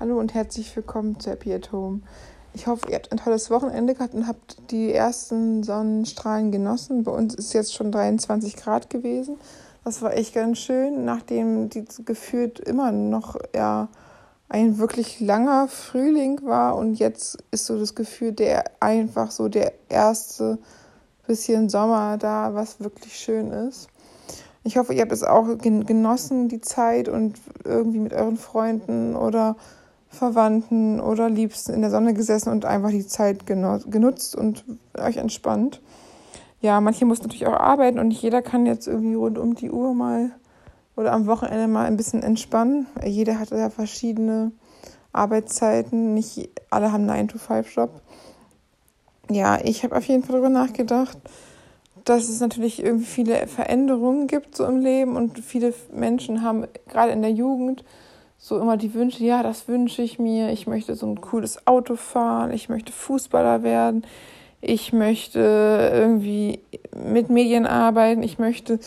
Hallo und herzlich willkommen zu Happy at Home. Ich hoffe, ihr habt ein tolles Wochenende gehabt und habt die ersten Sonnenstrahlen genossen. Bei uns ist jetzt schon 23 Grad gewesen. Das war echt ganz schön, nachdem die gefühlt immer noch ja, ein wirklich langer Frühling war. Und jetzt ist so das Gefühl, der einfach so der erste bisschen Sommer da, was wirklich schön ist. Ich hoffe, ihr habt es auch genossen, die Zeit und irgendwie mit euren Freunden oder Verwandten oder Liebsten in der Sonne gesessen und einfach die Zeit genutzt und euch entspannt. Ja, manche mussten natürlich auch arbeiten und nicht jeder kann jetzt irgendwie rund um die Uhr mal oder am Wochenende mal ein bisschen entspannen. Jeder hat ja verschiedene Arbeitszeiten. Nicht alle haben einen 9-to-5-Job. Ja, ich habe auf jeden Fall darüber nachgedacht, dass es natürlich irgendwie viele Veränderungen gibt so im Leben und viele Menschen haben gerade in der Jugend so immer die Wünsche, ja, das wünsche ich mir, ich möchte so ein cooles Auto fahren, ich möchte Fußballer werden, ich möchte irgendwie mit Medien arbeiten, ich möchte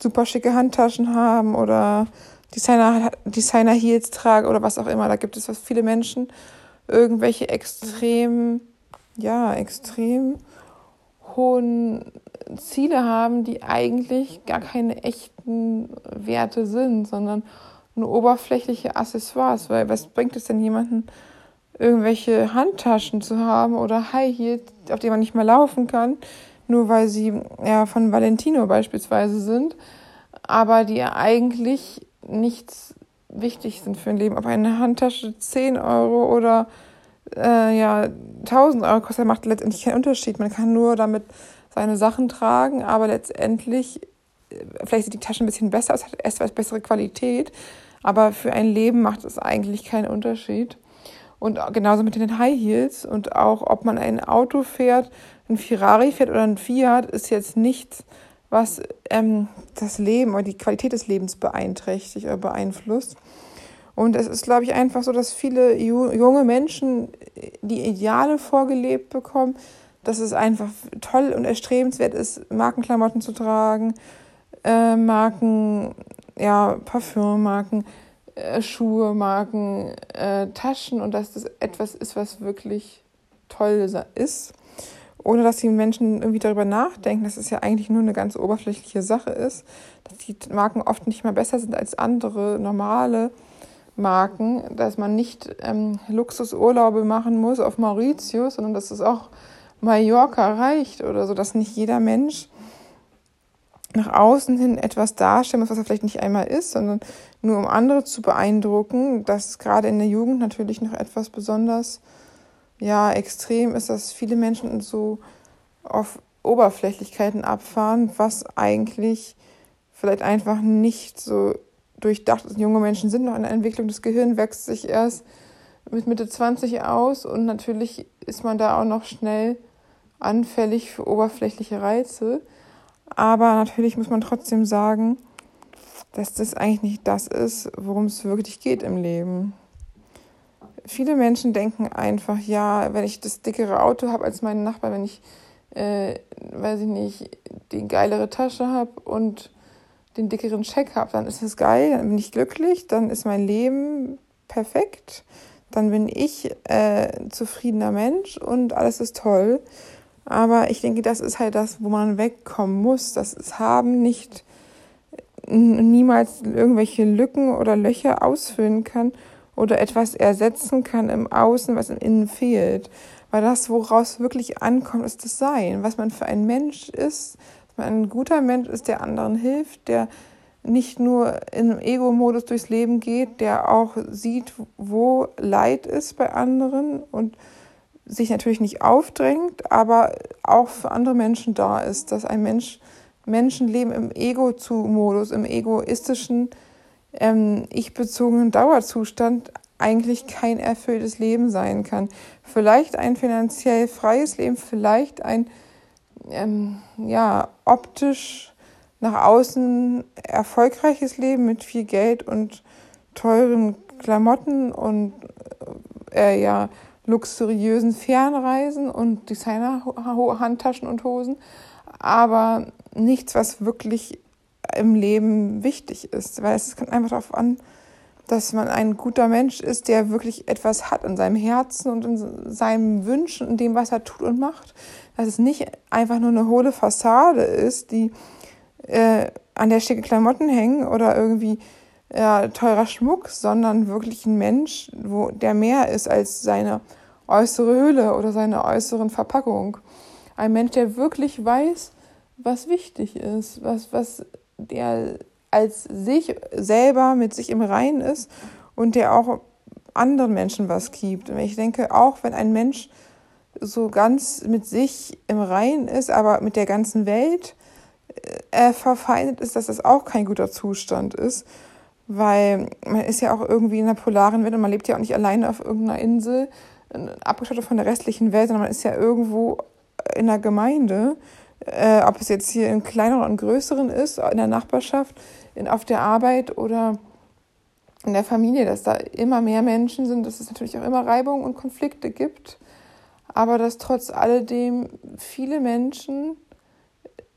super schicke Handtaschen haben oder Designer, Designer Heels tragen oder was auch immer. Da gibt es was viele Menschen. Irgendwelche extrem, ja, extrem hohen Ziele haben, die eigentlich gar keine echten Werte sind, sondern nur oberflächliche Accessoires. Weil was bringt es denn jemanden, irgendwelche Handtaschen zu haben oder High Heels, auf denen man nicht mehr laufen kann, nur weil sie ja von Valentino beispielsweise sind, aber die eigentlich nichts wichtig sind für ein Leben. Ob eine Handtasche 10 Euro oder äh, ja 1000 Euro kostet, macht letztendlich keinen Unterschied. Man kann nur damit seine Sachen tragen, aber letztendlich, vielleicht sieht die Tasche ein bisschen besser aus, hat etwas bessere Qualität, aber für ein Leben macht es eigentlich keinen Unterschied. Und genauso mit den High Heels und auch, ob man ein Auto fährt, ein Ferrari fährt oder ein Fiat, ist jetzt nichts, was ähm, das Leben oder die Qualität des Lebens beeinträchtigt oder beeinflusst. Und es ist, glaube ich, einfach so, dass viele junge Menschen die Ideale vorgelebt bekommen, dass es einfach toll und erstrebenswert ist, Markenklamotten zu tragen, äh, Marken, ja, Parfümmarken, äh, Schuhe, Marken, äh, Taschen und dass das etwas ist, was wirklich toll ist, ohne dass die Menschen irgendwie darüber nachdenken, dass es ja eigentlich nur eine ganz oberflächliche Sache ist, dass die Marken oft nicht mal besser sind als andere normale Marken, dass man nicht ähm, Luxusurlaube machen muss auf Mauritius, sondern dass es auch Mallorca reicht oder so, dass nicht jeder Mensch nach außen hin etwas darstellen muss, was er vielleicht nicht einmal ist, sondern nur um andere zu beeindrucken, dass gerade in der Jugend natürlich noch etwas besonders ja extrem ist, dass viele Menschen so auf Oberflächlichkeiten abfahren, was eigentlich vielleicht einfach nicht so durchdacht ist. Junge Menschen sind noch in der Entwicklung, das Gehirn wächst sich erst mit Mitte 20 aus und natürlich ist man da auch noch schnell anfällig für oberflächliche Reize. Aber natürlich muss man trotzdem sagen, dass das eigentlich nicht das ist, worum es wirklich geht im Leben. Viele Menschen denken einfach, ja, wenn ich das dickere Auto habe als mein Nachbar, wenn ich, äh, weiß ich nicht, die geilere Tasche habe und den dickeren Scheck habe, dann ist es geil, dann bin ich glücklich, dann ist mein Leben perfekt, dann bin ich äh, zufriedener Mensch und alles ist toll. Aber ich denke, das ist halt das, wo man wegkommen muss. Das ist Haben nicht niemals irgendwelche Lücken oder Löcher ausfüllen kann oder etwas ersetzen kann im Außen, was im Innen fehlt. Weil das, woraus wirklich ankommt, ist das Sein. Was man für ein Mensch ist, dass man ein guter Mensch ist, der anderen hilft, der nicht nur im Ego-Modus durchs Leben geht, der auch sieht, wo Leid ist bei anderen und sich natürlich nicht aufdrängt, aber auch für andere Menschen da ist, dass ein Mensch Menschenleben im Ego-Modus, im egoistischen, ähm, ich-bezogenen Dauerzustand eigentlich kein erfülltes Leben sein kann. Vielleicht ein finanziell freies Leben, vielleicht ein ähm, ja, optisch nach außen erfolgreiches Leben mit viel Geld und teuren Klamotten und äh, ja, luxuriösen Fernreisen und Designer-Handtaschen und Hosen, aber nichts, was wirklich im Leben wichtig ist, weil es kommt einfach darauf an, dass man ein guter Mensch ist, der wirklich etwas hat in seinem Herzen und in seinen Wünschen und dem, was er tut und macht. Dass es nicht einfach nur eine hohle Fassade ist, die äh, an der schicke Klamotten hängen oder irgendwie ja, teurer Schmuck, sondern wirklich ein Mensch, wo der mehr ist als seine äußere Hülle oder seine äußeren Verpackung. Ein Mensch, der wirklich weiß, was wichtig ist, was, was der als sich selber mit sich im Reinen ist und der auch anderen Menschen was gibt. Und ich denke, auch wenn ein Mensch so ganz mit sich im Reinen ist, aber mit der ganzen Welt äh, verfeindet ist, dass das auch kein guter Zustand ist, weil man ist ja auch irgendwie in einer polaren Welt und man lebt ja auch nicht alleine auf irgendeiner Insel, abgeschottet von der restlichen Welt, sondern man ist ja irgendwo in einer Gemeinde, äh, ob es jetzt hier in kleineren und größeren ist, in der Nachbarschaft, in, auf der Arbeit oder in der Familie, dass da immer mehr Menschen sind, dass es natürlich auch immer Reibung und Konflikte gibt, aber dass trotz alledem viele Menschen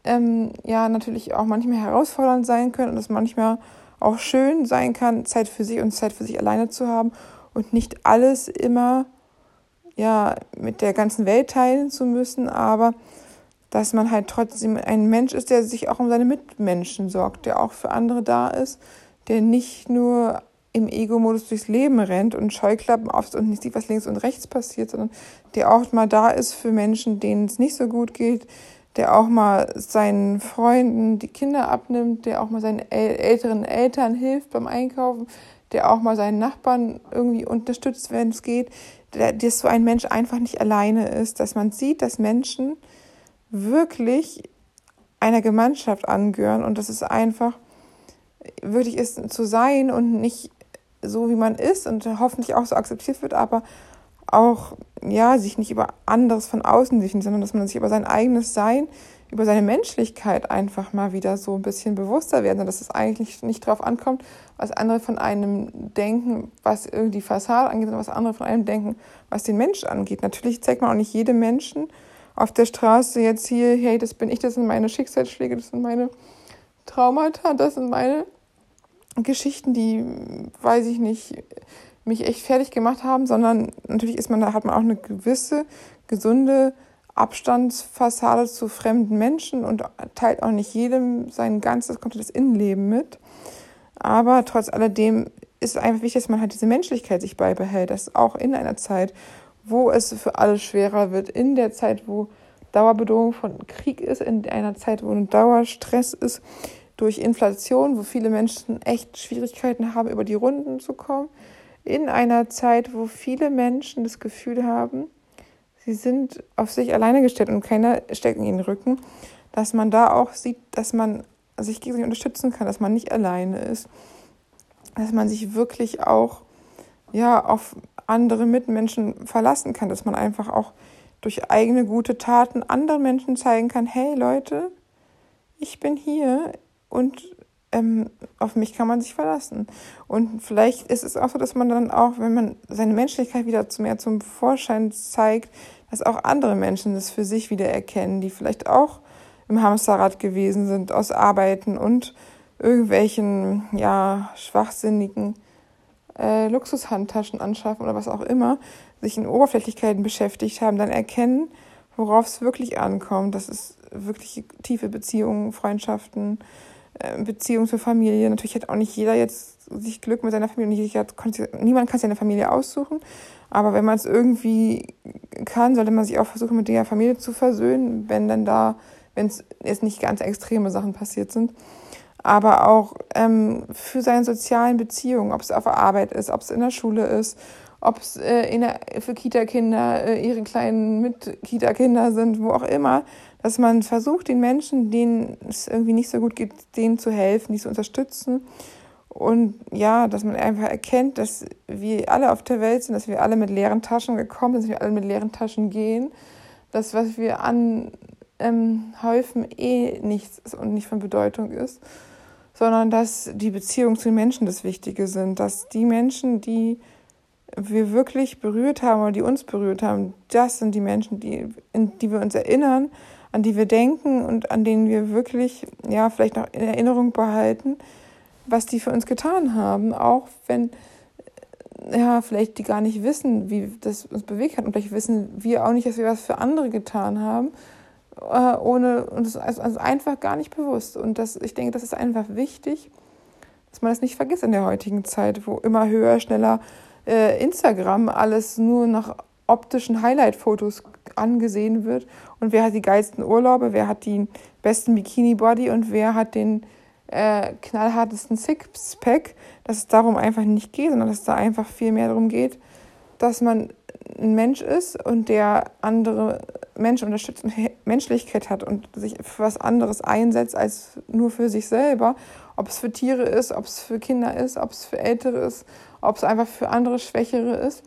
ähm, ja natürlich auch manchmal herausfordernd sein können und es manchmal auch schön sein kann, Zeit für sich und Zeit für sich alleine zu haben und nicht alles immer ja mit der ganzen Welt teilen zu müssen, aber dass man halt trotzdem ein Mensch ist, der sich auch um seine Mitmenschen sorgt, der auch für andere da ist, der nicht nur im Ego-Modus durchs Leben rennt und Scheuklappen aufs und nicht sieht, was links und rechts passiert, sondern der auch mal da ist für Menschen, denen es nicht so gut geht, der auch mal seinen Freunden die Kinder abnimmt, der auch mal seinen älteren Eltern hilft beim Einkaufen, der auch mal seinen Nachbarn irgendwie unterstützt, wenn es geht, dass so ein Mensch einfach nicht alleine ist, dass man sieht, dass Menschen wirklich einer Gemeinschaft angehören und dass es einfach wirklich ist zu sein und nicht so wie man ist und hoffentlich auch so akzeptiert wird, aber auch ja sich nicht über anderes von außen definiert, sondern dass man sich über sein eigenes Sein, über seine Menschlichkeit einfach mal wieder so ein bisschen bewusster werden, dass es eigentlich nicht darauf ankommt, was andere von einem denken, was irgendwie Fassade angeht, sondern was andere von einem denken, was den Mensch angeht. Natürlich zeigt man auch nicht jedem Menschen auf der Straße jetzt hier, hey, das bin ich, das sind meine Schicksalsschläge, das sind meine Traumata, das sind meine Geschichten, die, weiß ich nicht, mich echt fertig gemacht haben, sondern natürlich ist man, da hat man auch eine gewisse, gesunde Abstandsfassade zu fremden Menschen und teilt auch nicht jedem sein ganzes, komplettes Innenleben mit. Aber trotz alledem ist es einfach wichtig, dass man halt diese Menschlichkeit sich beibehält, dass auch in einer Zeit, wo es für alle schwerer wird, in der Zeit, wo Dauerbedrohung von Krieg ist, in einer Zeit, wo ein Dauerstress ist, durch Inflation, wo viele Menschen echt Schwierigkeiten haben, über die Runden zu kommen, in einer Zeit, wo viele Menschen das Gefühl haben, sie sind auf sich alleine gestellt und keiner steckt in den Rücken, dass man da auch sieht, dass man sich gegenseitig unterstützen kann, dass man nicht alleine ist, dass man sich wirklich auch ja auf andere Mitmenschen verlassen kann, dass man einfach auch durch eigene gute Taten anderen Menschen zeigen kann, hey Leute, ich bin hier und ähm, auf mich kann man sich verlassen. Und vielleicht ist es auch so, dass man dann auch, wenn man seine Menschlichkeit wieder mehr zum Vorschein zeigt, dass auch andere Menschen das für sich wieder erkennen, die vielleicht auch im Hamsterrad gewesen sind aus Arbeiten und irgendwelchen ja schwachsinnigen äh, Luxushandtaschen anschaffen oder was auch immer, sich in Oberflächlichkeiten beschäftigt haben, dann erkennen, worauf es wirklich ankommt. Das ist wirklich tiefe Beziehungen, Freundschaften, äh, Beziehungen zur Familie. Natürlich hat auch nicht jeder jetzt sich Glück mit seiner Familie. Nicht hat, niemand kann seine Familie aussuchen. Aber wenn man es irgendwie kann, sollte man sich auch versuchen, mit der Familie zu versöhnen, wenn dann da, wenn es jetzt nicht ganz extreme Sachen passiert sind aber auch ähm, für seine sozialen Beziehungen, ob es auf Arbeit ist, ob es in der Schule ist, ob es äh, für Kita-Kinder äh, ihre kleinen Mit-Kita-Kinder sind, wo auch immer, dass man versucht, den Menschen, denen es irgendwie nicht so gut geht, denen zu helfen, die zu unterstützen. Und ja, dass man einfach erkennt, dass wir alle auf der Welt sind, dass wir alle mit leeren Taschen gekommen sind, dass wir alle mit leeren Taschen gehen. Das, was wir anhäufen, ähm, eh nichts ist und nicht von Bedeutung ist sondern dass die Beziehungen zu den Menschen das Wichtige sind, dass die Menschen, die wir wirklich berührt haben oder die uns berührt haben, das sind die Menschen, die, in die wir uns erinnern, an die wir denken und an denen wir wirklich, ja, vielleicht noch in Erinnerung behalten, was die für uns getan haben, auch wenn ja, vielleicht die gar nicht wissen, wie das uns bewegt hat und vielleicht wissen wir auch nicht, dass wir was für andere getan haben, äh, ohne uns also, also einfach gar nicht bewusst. Und das, ich denke, das ist einfach wichtig, dass man das nicht vergisst in der heutigen Zeit, wo immer höher, schneller äh, Instagram alles nur nach optischen Highlight-Fotos angesehen wird und wer hat die geilsten Urlaube, wer hat den besten Bikini-Body und wer hat den äh, knallhartesten Sixpack, dass es darum einfach nicht geht, sondern dass es da einfach viel mehr darum geht, dass man ein Mensch ist und der andere Menschen unterstützt und Menschlichkeit hat und sich für was anderes einsetzt als nur für sich selber. Ob es für Tiere ist, ob es für Kinder ist, ob es für Ältere ist, ob es einfach für andere Schwächere ist.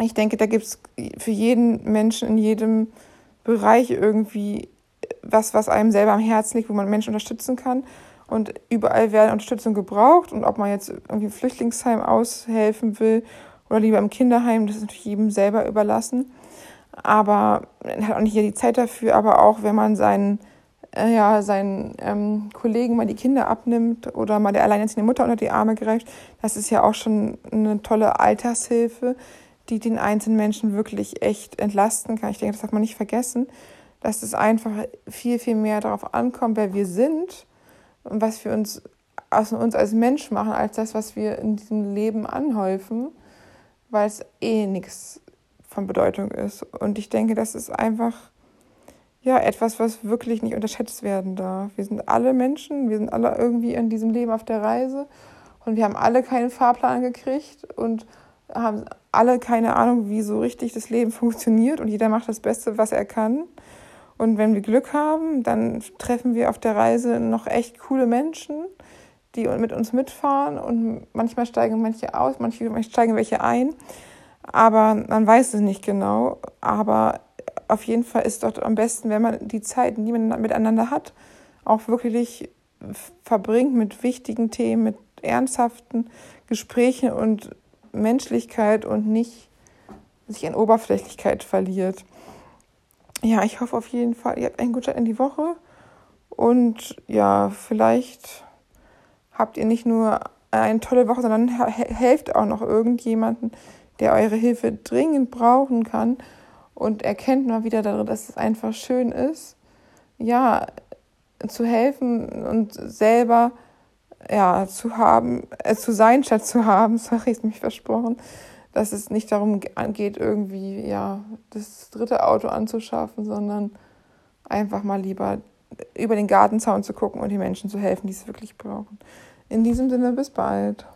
Ich denke, da gibt es für jeden Menschen in jedem Bereich irgendwie was, was einem selber am Herzen liegt, wo man Menschen unterstützen kann. Und überall werden Unterstützung gebraucht. Und ob man jetzt irgendwie im Flüchtlingsheim aushelfen will oder lieber im Kinderheim, das ist natürlich jedem selber überlassen. Aber man hat auch nicht die Zeit dafür. Aber auch wenn man seinen, äh, ja, seinen ähm, Kollegen mal die Kinder abnimmt oder mal der alleinerziehende Mutter unter die Arme greift, das ist ja auch schon eine tolle Altershilfe, die den einzelnen Menschen wirklich echt entlasten kann. Ich denke, das darf man nicht vergessen dass es einfach viel, viel mehr darauf ankommt, wer wir sind und was wir uns aus uns als Mensch machen, als das, was wir in diesem Leben anhäufen, weil es eh nichts von Bedeutung ist. Und ich denke, das ist einfach ja etwas, was wirklich nicht unterschätzt werden darf. Wir sind alle Menschen, wir sind alle irgendwie in diesem Leben auf der Reise und wir haben alle keinen Fahrplan gekriegt und haben alle keine Ahnung, wie so richtig das Leben funktioniert und jeder macht das Beste, was er kann. Und wenn wir Glück haben, dann treffen wir auf der Reise noch echt coole Menschen, die mit uns mitfahren. Und manchmal steigen manche aus, manchmal steigen welche ein. Aber man weiß es nicht genau. Aber auf jeden Fall ist es dort am besten, wenn man die Zeit, die man miteinander hat, auch wirklich verbringt mit wichtigen Themen, mit ernsthaften Gesprächen und Menschlichkeit und nicht sich in Oberflächlichkeit verliert ja, ich hoffe auf jeden Fall, ihr habt einen guten Start in die Woche. Und ja, vielleicht habt ihr nicht nur eine tolle Woche, sondern helft auch noch irgendjemanden, der eure Hilfe dringend brauchen kann. Und erkennt mal wieder darin, dass es einfach schön ist, ja, zu helfen und selber ja, zu haben, äh, zu sein statt zu haben, sorry, ist mich versprochen, dass es nicht darum geht, irgendwie ja, das dritte Auto anzuschaffen, sondern einfach mal lieber über den Gartenzaun zu gucken und den Menschen zu helfen, die es wirklich brauchen. In diesem Sinne, bis bald.